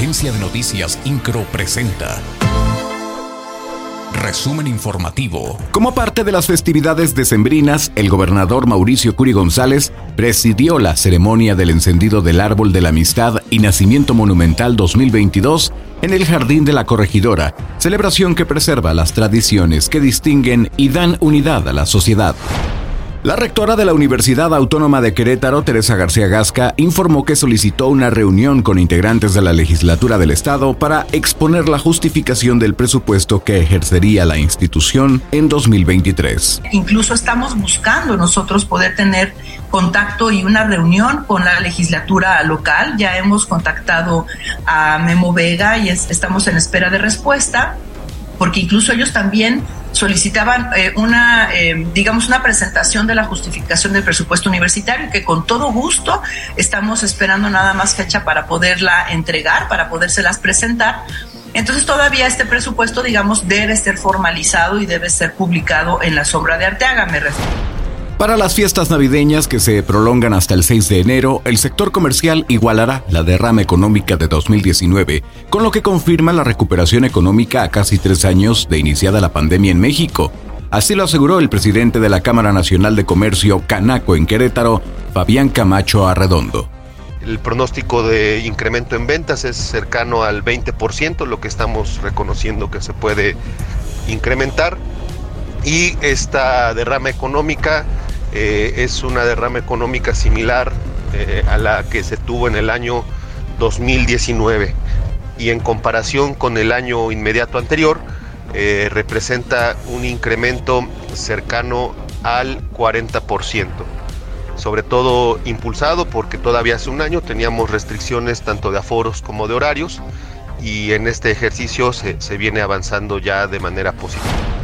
Agencia de Noticias Incro presenta. Resumen informativo. Como parte de las festividades decembrinas, el gobernador Mauricio Curi González presidió la ceremonia del encendido del Árbol de la Amistad y Nacimiento Monumental 2022 en el Jardín de la Corregidora, celebración que preserva las tradiciones que distinguen y dan unidad a la sociedad. La rectora de la Universidad Autónoma de Querétaro, Teresa García Gasca, informó que solicitó una reunión con integrantes de la legislatura del Estado para exponer la justificación del presupuesto que ejercería la institución en 2023. Incluso estamos buscando nosotros poder tener contacto y una reunión con la legislatura local. Ya hemos contactado a Memo Vega y estamos en espera de respuesta, porque incluso ellos también solicitaban eh, una, eh, digamos, una presentación de la justificación del presupuesto universitario que con todo gusto estamos esperando nada más fecha para poderla entregar, para podérselas presentar. Entonces todavía este presupuesto, digamos, debe ser formalizado y debe ser publicado en la sombra de Arteaga, me refiero. Para las fiestas navideñas que se prolongan hasta el 6 de enero, el sector comercial igualará la derrama económica de 2019, con lo que confirma la recuperación económica a casi tres años de iniciada la pandemia en México. Así lo aseguró el presidente de la Cámara Nacional de Comercio Canaco en Querétaro, Fabián Camacho Arredondo. El pronóstico de incremento en ventas es cercano al 20%, lo que estamos reconociendo que se puede incrementar. Y esta derrama económica eh, es una derrama económica similar eh, a la que se tuvo en el año 2019 y en comparación con el año inmediato anterior eh, representa un incremento cercano al 40%, sobre todo impulsado porque todavía hace un año teníamos restricciones tanto de aforos como de horarios y en este ejercicio se viene avanzando ya de manera positiva.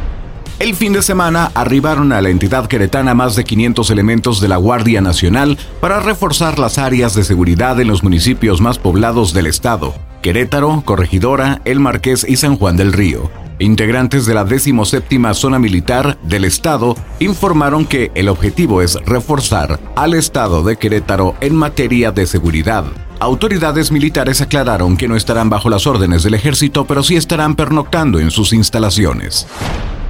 El fin de semana arribaron a la entidad queretana más de 500 elementos de la Guardia Nacional para reforzar las áreas de seguridad en los municipios más poblados del estado, Querétaro, Corregidora, El Marqués y San Juan del Río. Integrantes de la 17 Zona Militar del Estado informaron que el objetivo es reforzar al Estado de Querétaro en materia de seguridad. Autoridades militares aclararon que no estarán bajo las órdenes del ejército, pero sí estarán pernoctando en sus instalaciones.